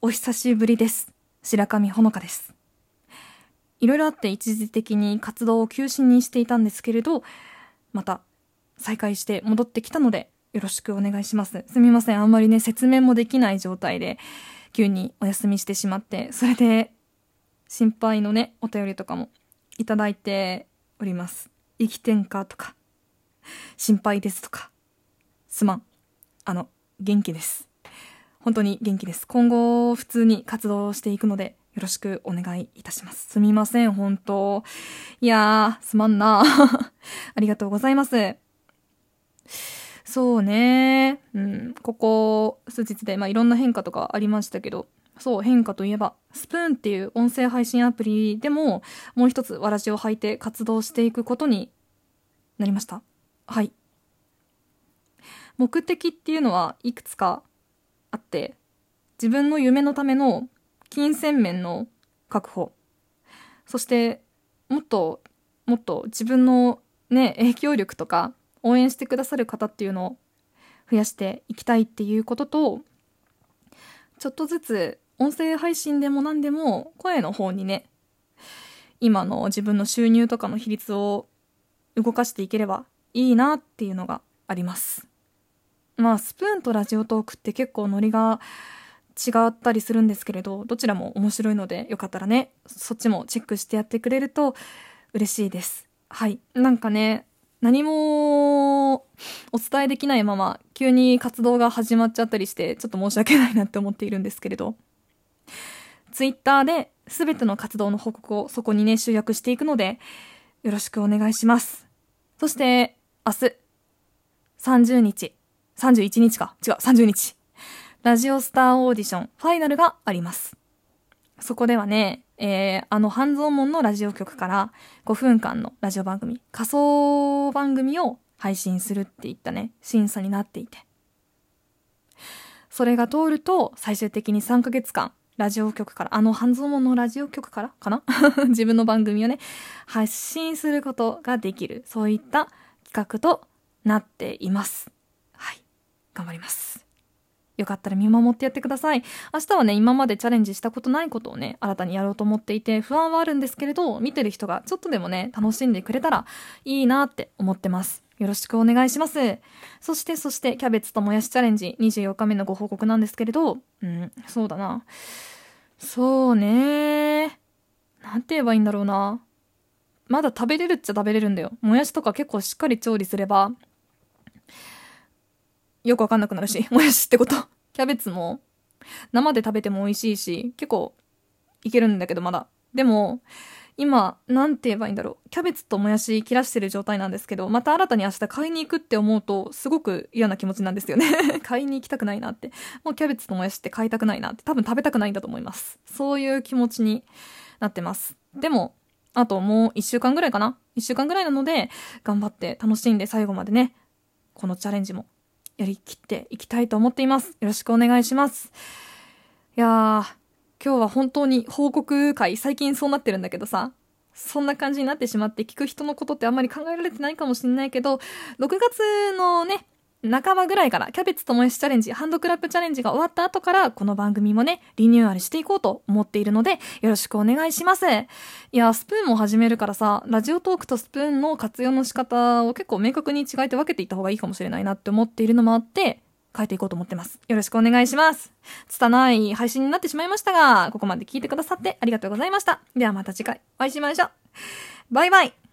お久しぶりです。白神ほのかです。いろいろあって一時的に活動を休止にしていたんですけれど、また再開して戻ってきたので、よろしくお願いします。すみません。あんまりね、説明もできない状態で、急にお休みしてしまって、それで、心配のね、お便りとかもいただいております。生きてんかとか、心配ですとか、すまん。あの、元気です。本当に元気です。今後、普通に活動していくので、よろしくお願いいたします。すみません、本当。いやー、すまんな。ありがとうございます。そうね。うん。ここ数日で、まあ、いろんな変化とかありましたけど、そう、変化といえば、スプーンっていう音声配信アプリでも、もう一つわらじを履いて活動していくことになりました。はい。目的っていうのはいくつかあって、自分の夢のための金銭面の確保、そして、もっと、もっと自分のね、影響力とか、応援してくださる方っていうのを増やしていきたいっていうことと、ちょっとずつ音声配信でも何でも声の方にね、今の自分の収入とかの比率を動かしていければいいなっていうのがあります。まあ、スプーンとラジオトークって結構ノリが違ったりするんですけれど、どちらも面白いので、よかったらね、そっちもチェックしてやってくれると嬉しいです。はい。なんかね、何もお伝えできないまま急に活動が始まっちゃったりしてちょっと申し訳ないなって思っているんですけれどツイッターで全ての活動の報告をそこにね集約していくのでよろしくお願いしますそして明日30日31日か。違う30日。ラジオスターオーディションファイナルがあります。そこではね、えー、あの半蔵門のラジオ局から5分間のラジオ番組、仮想番組を配信するっていったね、審査になっていて。それが通ると、最終的に3ヶ月間、ラジオ局から、あの半蔵門のラジオ局からかな？自分の番組をね、発信することができる、そういった企画となっています。張ります。よかったら見守ってやってください。明日はね、今までチャレンジしたことないことをね、新たにやろうと思っていて、不安はあるんですけれど、見てる人がちょっとでもね、楽しんでくれたらいいなって思ってます。よろしくお願いします。そして、そして、キャベツともやしチャレンジ24日目のご報告なんですけれど、うん、そうだな。そうねなんて言えばいいんだろうな。まだ食べれるっちゃ食べれるんだよ。もやしとか結構しっかり調理すれば、よくわかんなくなるし、もやしってこと。キャベツも生で食べても美味しいし、結構いけるんだけどまだ。でも、今、なんて言えばいいんだろう。キャベツともやし切らしてる状態なんですけど、また新たに明日買いに行くって思うと、すごく嫌な気持ちなんですよね。買いに行きたくないなって。もうキャベツともやしって買いたくないなって。多分食べたくないんだと思います。そういう気持ちになってます。でも、あともう一週間ぐらいかな一週間ぐらいなので、頑張って楽しんで最後までね、このチャレンジもやりきっていきたいと思っています。よろしくお願いします。いやー、今日は本当に報告会、最近そうなってるんだけどさ、そんな感じになってしまって聞く人のことってあんまり考えられてないかもしれないけど、6月のね、半ばぐらいからキャベツともやしチャレンジ、ハンドクラップチャレンジが終わった後からこの番組もね、リニューアルしていこうと思っているので、よろしくお願いします。いや、スプーンも始めるからさ、ラジオトークとスプーンの活用の仕方を結構明確に違えて分けていった方がいいかもしれないなって思っているのもあって、変えていこうと思ってます。よろしくお願いします。拙い配信になってしまいましたが、ここまで聞いてくださってありがとうございました。ではまた次回お会いしましょう。バイバイ